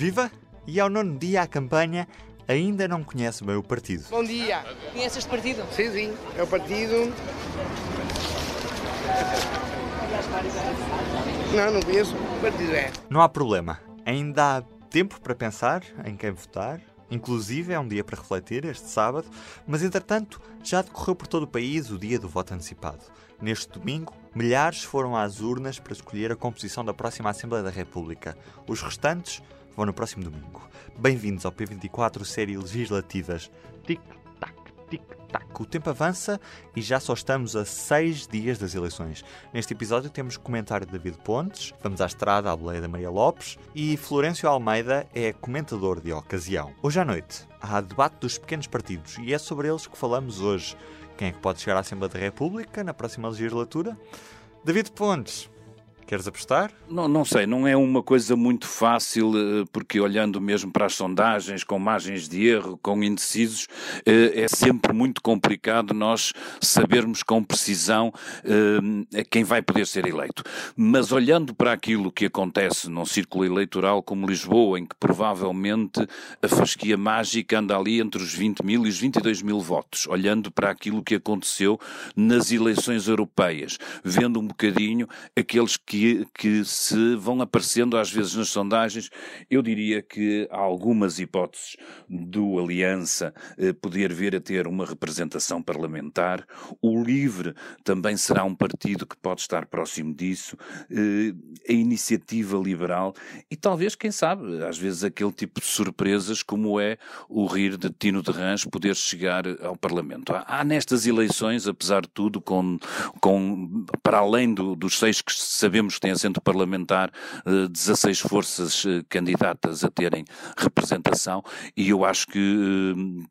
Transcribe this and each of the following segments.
Viva! E ao nono dia a campanha ainda não conhece bem o partido. Bom dia. Conhece este partido? Sim, sim. É o partido. Não, não conheço. O partido é. Não há problema. Ainda há tempo para pensar em quem votar. Inclusive, é um dia para refletir, este sábado, mas entretanto já decorreu por todo o país o dia do voto antecipado. Neste domingo, milhares foram às urnas para escolher a composição da próxima Assembleia da República. Os restantes vão no próximo domingo. Bem-vindos ao P24 Série Legislativas. Tic-tac, tic-tac. O tempo avança e já só estamos a seis dias das eleições. Neste episódio temos comentário de David Pontes, vamos à estrada à boleia da Maria Lopes e Florencio Almeida é comentador de ocasião. Hoje à noite há debate dos pequenos partidos e é sobre eles que falamos hoje. Quem é que pode chegar à Assembleia da República na próxima legislatura? David Pontes, Queres apostar? Não, não sei, não é uma coisa muito fácil, eh, porque olhando mesmo para as sondagens, com margens de erro, com indecisos, eh, é sempre muito complicado nós sabermos com precisão eh, quem vai poder ser eleito. Mas olhando para aquilo que acontece num círculo eleitoral como Lisboa, em que provavelmente a fasquia mágica anda ali entre os 20 mil e os 22 mil votos, olhando para aquilo que aconteceu nas eleições europeias, vendo um bocadinho aqueles que que, se vão aparecendo às vezes nas sondagens, eu diria que há algumas hipóteses do Aliança eh, poder vir a ter uma representação parlamentar. O LIVRE também será um partido que pode estar próximo disso. Eh, a Iniciativa Liberal e talvez, quem sabe, às vezes aquele tipo de surpresas como é o rir de Tino de Rãs poder chegar ao Parlamento. Há, há nestas eleições, apesar de tudo, com, com, para além do, dos seis que sabemos que tem assento parlamentar 16 eh, forças eh, candidatas a terem representação e eu acho que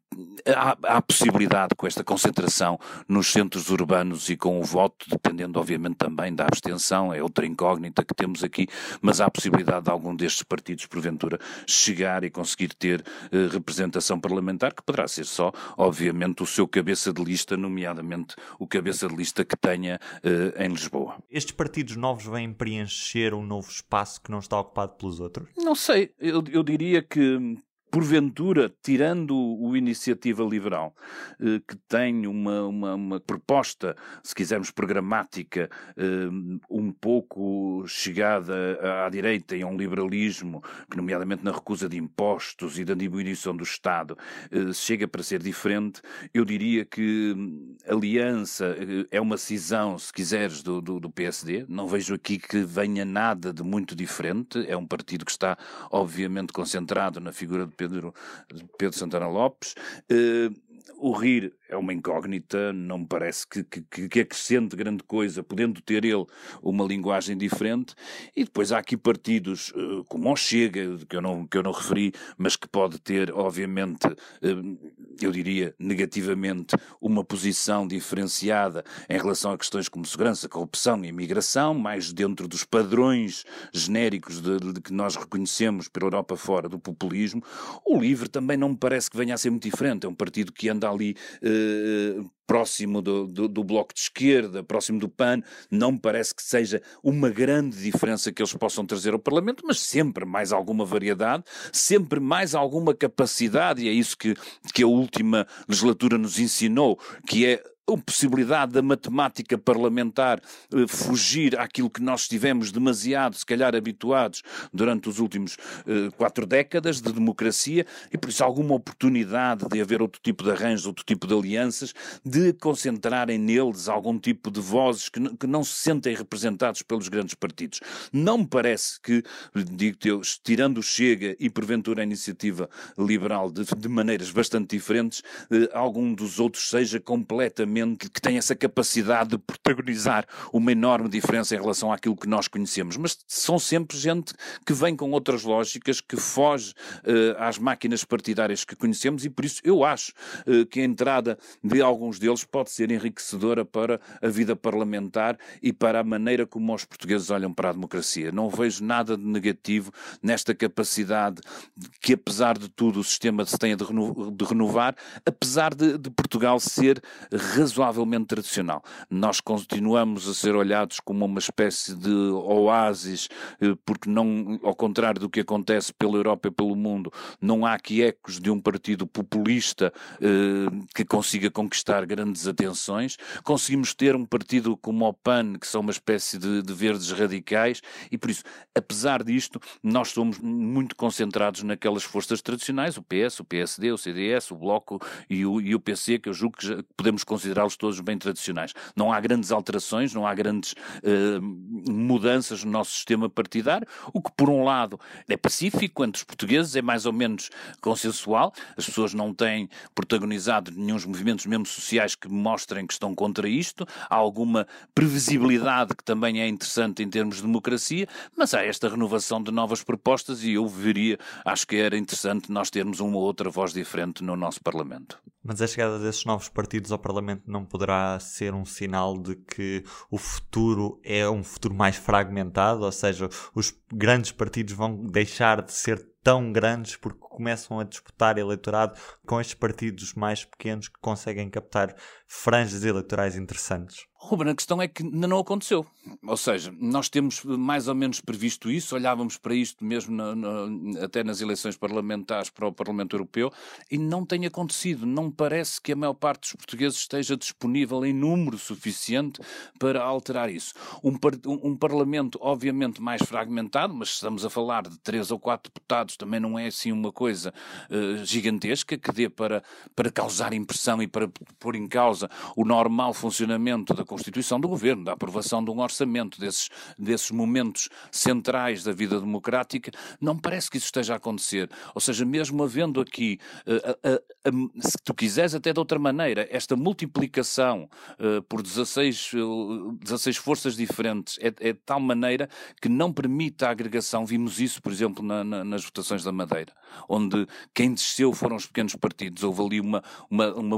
eh, há, há possibilidade com esta concentração nos centros urbanos e com o voto, dependendo obviamente também da abstenção, é outra incógnita que temos aqui, mas há possibilidade de algum destes partidos, porventura, chegar e conseguir ter representação parlamentar, que poderá ser só, obviamente, o seu cabeça de lista, nomeadamente o cabeça de lista que tenha em Lisboa. Estes partidos novos vêm preencher um novo espaço que não está ocupado pelos outros? Não sei, eu, eu diria que porventura, tirando o Iniciativa Liberal, eh, que tem uma, uma, uma, proposta, se quisermos, programática, eh, um pouco chegada à direita e a um liberalismo, que, nomeadamente na recusa de impostos e da diminuição do Estado, eh, chega para ser diferente, eu diria que a aliança é uma cisão, se quiseres, do, do, do PSD. Não vejo aqui que venha nada de muito diferente. É um partido que está, obviamente, concentrado na figura de Pedro, Pedro Santana Lopes. Uh, o rir é uma incógnita, não me parece que, que, que acrescente grande coisa, podendo ter ele uma linguagem diferente. E depois há aqui partidos uh, como o Chega, que eu, não, que eu não referi, mas que pode ter, obviamente, uh, eu diria negativamente, uma posição diferenciada em relação a questões como segurança, corrupção e imigração, mais dentro dos padrões genéricos de, de que nós reconhecemos pela Europa fora do populismo. O LIVRE também não me parece que venha a ser muito diferente. É um partido que anda ali. Uh, próximo do, do, do, Bloco de Esquerda, próximo do PAN, não me parece que seja uma grande diferença que eles possam trazer ao Parlamento, mas sempre mais alguma variedade, sempre mais alguma capacidade, e é isso que, que a última legislatura nos ensinou, que é a possibilidade da matemática parlamentar eh, fugir àquilo que nós estivemos demasiado, se calhar, habituados durante os últimos eh, quatro décadas de democracia e, por isso, alguma oportunidade de haver outro tipo de arranjos, outro tipo de alianças, de concentrarem neles algum tipo de vozes que, não se sentem representados pelos grandes partidos. Não me parece que, digo-te eu, tirando o Chega e, porventura, a iniciativa liberal de, de maneiras bastante diferentes, eh, algum dos outros seja completamente mente que tem essa capacidade de protagonizar uma enorme diferença em relação àquilo que nós conhecemos. Mas são sempre gente que vem com outras lógicas, que foge uh, às máquinas partidárias que conhecemos e por isso eu acho uh, que a entrada de alguns deles pode ser enriquecedora para a vida parlamentar e para a maneira como os portugueses olham para a democracia. Não vejo nada de negativo nesta capacidade que, apesar de tudo, o sistema se tenha de, renovar, apesar de, de Portugal ser razoavelmente tradicional. Nós continuamos a ser olhados como uma espécie de oásis, eh, porque não, ao contrário do que acontece pela Europa e pelo mundo, não há aqui ecos de um partido populista eh, que consiga conquistar grandes atenções. Conseguimos ter um partido como o PAN, que são uma espécie de, de verdes radicais, e por isso, apesar disto, nós somos muito concentrados naquelas forças tradicionais, o PS, o PSD, o CDS, o Bloco e o, e o PC, que eu julgo que podemos considerá-los todos bem tradicionais. Não há grandes alterações, não há grandes uh, mudanças no nosso sistema partidário, o que, por um lado, é pacífico entre os portugueses, é mais ou menos consensual, as pessoas não têm protagonizado nenhum movimentos mesmo sociais que mostrem que estão contra isto, há alguma previsibilidade que também é interessante em termos de democracia, mas há esta renovação de novas propostas e eu veria, acho que era interessante nós termos uma ou outra voz diferente no nosso Parlamento. Mas a chegada desses novos partidos ao Parlamento não poderá ser um sinal de que o futuro é um futuro mais fragmentado, ou seja, os grandes partidos vão deixar de ser tão grandes porque começam a disputar eleitorado com estes partidos mais pequenos que conseguem captar franjas eleitorais interessantes. Ruben, a questão é que ainda não aconteceu. Ou seja, nós temos mais ou menos previsto isso, olhávamos para isto mesmo na, na, até nas eleições parlamentares para o Parlamento Europeu e não tem acontecido. Não parece que a maior parte dos portugueses esteja disponível em número suficiente para alterar isso. Um, um, um Parlamento, obviamente, mais fragmentado, mas estamos a falar de três ou quatro deputados, também não é assim uma coisa uh, gigantesca que dê para, para causar impressão e para pôr em causa o normal funcionamento da constituição do governo, da aprovação de um orçamento, desses, desses momentos centrais da vida democrática, não parece que isso esteja a acontecer. Ou seja, mesmo havendo aqui, uh, uh, se tu quiseres até de outra maneira, esta multiplicação eh, por 16, 16 forças diferentes é, é, de tal maneira que não permite a agregação. Vimos isso, por exemplo, na, na, nas votações da Madeira, onde quem desceu foram os pequenos partidos. Houve ali uma, uma, uma,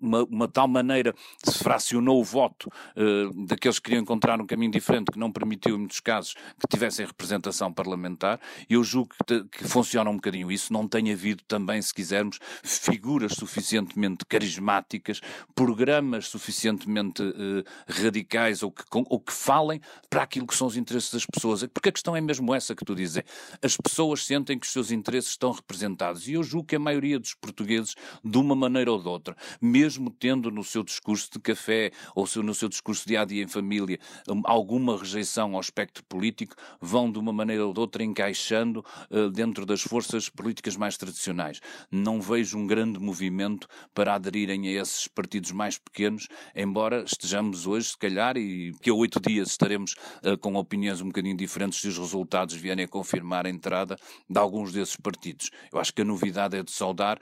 uma, uma tal maneira, se fracionou o voto uh, daqueles que queriam encontrar um caminho diferente que não permitiu, em muitos casos, que tivessem representação parlamentar. Eu julgo que, que funciona um bocadinho isso. Não tem havido também, se quisermos, figuras suficientemente carismáticas, programas suficientemente uh, radicais ou que, com, ou que falem para aquilo que são os interesses das pessoas. Porque a questão é mesmo essa que tu dizes. É, as pessoas sentem que os seus interesses estão representados. E eu julgo que a maioria dos portugueses, de uma maneira ou de outra, mesmo tendo no seu discurso de café ou no seu discurso a dia em família alguma rejeição ao espectro político, vão de uma maneira ou de outra encaixando uh, dentro das forças políticas mais tradicionais. Não vejo um grande movimento para aderirem a esses partidos mais pequenos, embora estejamos hoje, se calhar, e que a oito dias estaremos uh, com opiniões um bocadinho diferentes se os resultados vierem a confirmar a entrada de alguns desses partidos. Eu acho que a novidade é de saudar,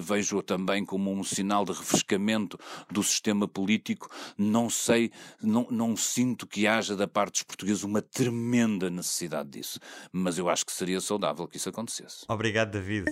vejo-a também como um sinal de refrescamento do sistema político, não sei, não, não sinto que haja da parte dos portugueses uma tremenda necessidade disso. Mas eu acho que seria saudável que isso acontecesse. Obrigado, David.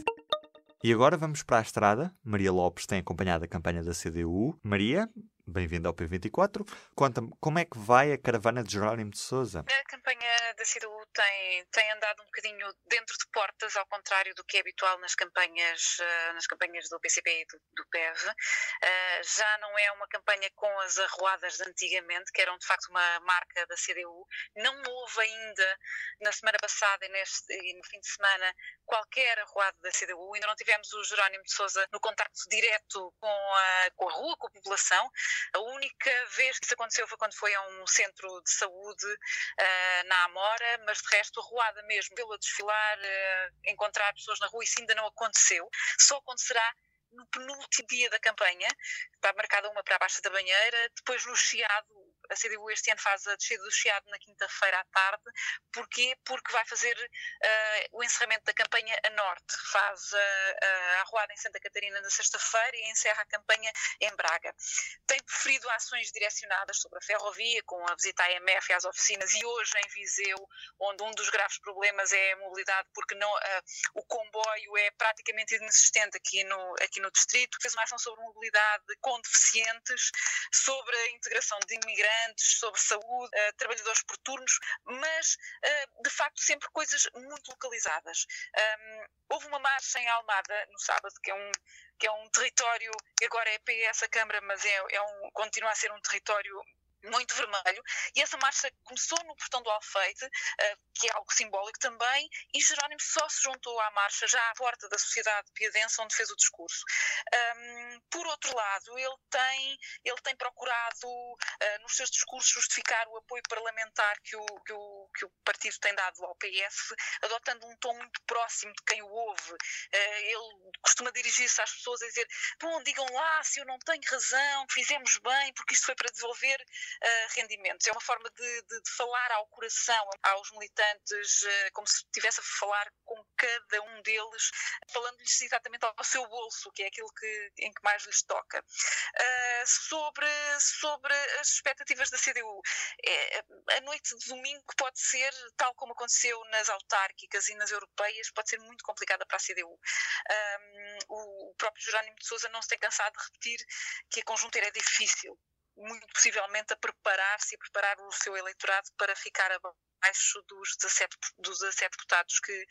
E agora vamos para a estrada. Maria Lopes tem acompanhado a campanha da CDU. Maria, Bem-vindo ao P24. Conta-me, como é que vai a caravana de Jerónimo de Souza? A campanha da CDU tem, tem andado um bocadinho dentro de portas, ao contrário do que é habitual nas campanhas, uh, nas campanhas do PCP e do, do PEV. Uh, já não é uma campanha com as arruadas de antigamente, que eram de facto uma marca da CDU. Não houve ainda, na semana passada e, neste, e no fim de semana, qualquer arruada da CDU. Ainda não tivemos o Jerónimo de Souza no contacto direto com a, com a rua, com a população. A única vez que isso aconteceu foi quando foi a um centro de saúde uh, na Amora, mas de resto, a ruada mesmo, pelo desfilar, uh, encontrar pessoas na rua, isso ainda não aconteceu. Só acontecerá no penúltimo dia da campanha, está marcada uma para a Baixa da Banheira, depois no Chiado A CDU este ano faz a descida do Chiado na quinta-feira à tarde. Porquê? Porque vai fazer uh, o encerramento da campanha a norte. Faz uh, a arruada em Santa Catarina na sexta-feira e encerra a campanha em Braga. Tem preferido ações direcionadas sobre a ferrovia, com a visita à IMF e às oficinas, e hoje em Viseu, onde um dos graves problemas é a mobilidade, porque não, uh, o comboio é praticamente inexistente aqui no, aqui no distrito. Fez uma ação sobre mobilidade com deficientes, sobre a integração de imigrantes, sobre saúde, uh, trabalhadores por turnos, mas uh, de facto sempre coisas muito localizadas. Houve uma marcha em Almada no sábado, que é um, que é um território, que agora é PS a Câmara, mas é, é um, continua a ser um território muito vermelho, e essa marcha começou no Portão do Alfeite, uh, que é algo simbólico também, e Jerónimo só se juntou à marcha já à porta da sociedade piadense onde fez o discurso. Por outro lado, ele tem, ele tem procurado uh, nos seus discursos justificar o apoio parlamentar que o, que, o, que o partido tem dado ao PS, adotando um tom muito próximo de quem o ouve. Uh, ele costuma dirigir-se às pessoas a dizer, bom, digam lá se eu não tenho razão, fizemos bem, porque isto foi para desenvolver uh, rendimentos. É uma forma de, de, de, falar ao coração, aos militantes, uh, como se estivesse a falar com cada um deles, falando-lhes exatamente ao seu bolso, que é aquilo que, em que mais lhes toca. Uh, sobre, sobre as expectativas da CDU, é, a noite de domingo pode ser, tal como aconteceu nas autárquicas e nas europeias, pode ser muito complicada para a CDU. Um, o próprio Jerónimo de Sousa não se tem cansado de repetir que a conjuntura é difícil muito possivelmente a preparar-se e preparar o seu eleitorado para ficar abaixo dos 17, dos 17 deputados que,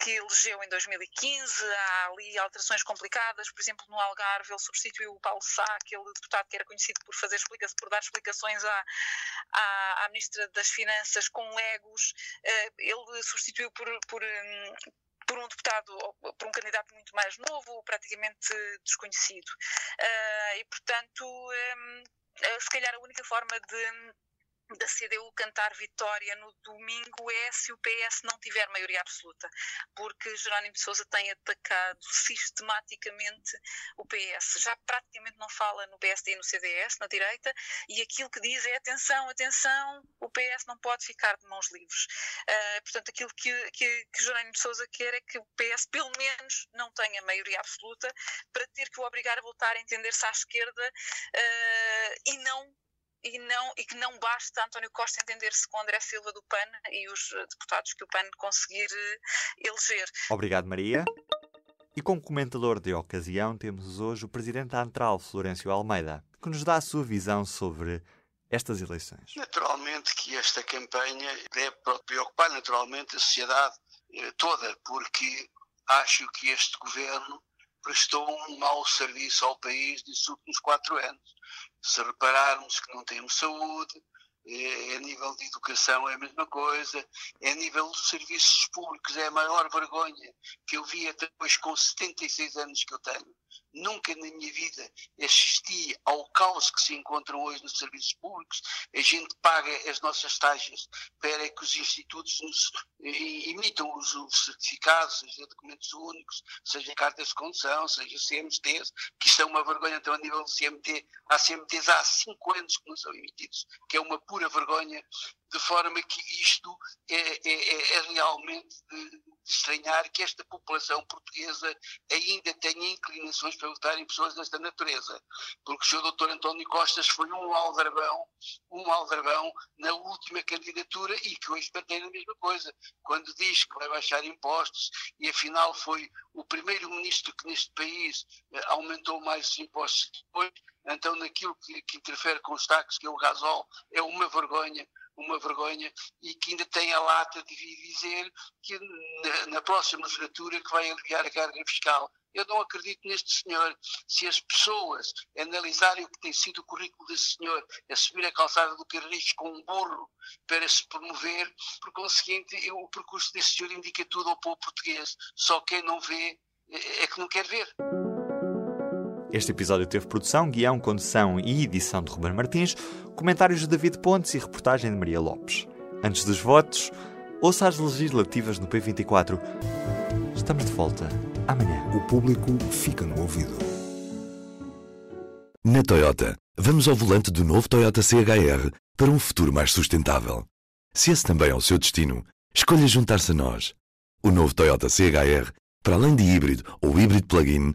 que elegeu em 2015. Há ali alterações complicadas, por exemplo, no Algarve ele substituiu o Paulo Sá, aquele deputado que era conhecido por fazer explicações, por dar explicações à, à, à Ministra das Finanças com legos. Eh, ele substituiu por, por hum, por um deputado, por um candidato muito mais novo, praticamente desconhecido. Uh, e, portanto, um, eh, se calhar a única forma de da CDU cantar vitória no domingo é se o PS não tiver maioria absoluta, porque Jerónimo de Sousa tem atacado sistematicamente o PS. Já praticamente não fala no PSD e no CDS, na direita, e aquilo que diz é atenção, atenção, o PS não pode ficar de mãos livres. Uh, portanto, aquilo que, que, que Jerónimo de Sousa quer é que o PS, pelo menos, não tenha maioria absoluta para ter que o obrigar a voltar a entender-se à esquerda uh, e não e, não, e que não basta António Costa entender-se com André Silva do PAN e os eh, deputados que o PAN conseguir eh, eleger. Obrigado, Maria. E como comentador de ocasião, temos hoje o presidente da Antral, Florencio Almeida, que nos dá a sua visão sobre estas eleições. Naturalmente que esta campanha deve preocupar naturalmente a sociedade eh, toda, porque acho que este governo prestou um mau serviço ao país nos últimos quatro anos. Se repararmos que não temos saúde, é, a nível de educação é a mesma coisa, é a nível dos serviços públicos é a maior vergonha que eu vi até depois com 76 anos que eu tenho. Nunca na minha vida assisti ao caos que se encontram hoje nos serviços públicos. A gente paga as nossas taxas para que os institutos nos imitam os, os certificados, seja documentos únicos, seja cartas de condução, seja CMTs, que é uma vergonha, então a nível do CMT, há CMTs há cinco anos que não são emitidos, que é uma pura vergonha, de forma que isto é, é, é, é realmente de, estranhar que esta população portuguesa ainda tenha inclinações para votar em pessoas desta natureza. Porque o Sr. Dr. António Costas foi um aldrabão, um aldrabão na última candidatura e que hoje mantém a mesma coisa. Quando diz que vai baixar impostos e afinal foi o primeiro ministro que neste país eh, aumentou mais os impostos depois, então naquilo que, que interfere com os taxas, que é o gasol, é uma vergonha uma vergonha e que ainda tem a lata de dizer que na, na próxima legislatura que vai aliviar a carga fiscal. Eu não acredito neste senhor. Se as pessoas analisarem o que tem sido o currículo desse senhor, a subir a calçada do Carris com um burro para se promover, por conseguinte, o percurso desse senhor indica tudo ao povo português. Só quem não vê é, é que não quer ver. Este episódio teve produção, guião, condução e edição de Ruben Martins, comentários de David Pontes e reportagem de Maria Lopes. Antes dos votos, ouça as legislativas no P24. Estamos de volta amanhã. O público fica no ouvido. Na Toyota, vamos ao volante do novo Toyota CHR para um futuro mais sustentável. Se esse também é o seu destino, escolha juntar-se a nós. O novo Toyota CHR, para além de híbrido ou híbrido plug-in,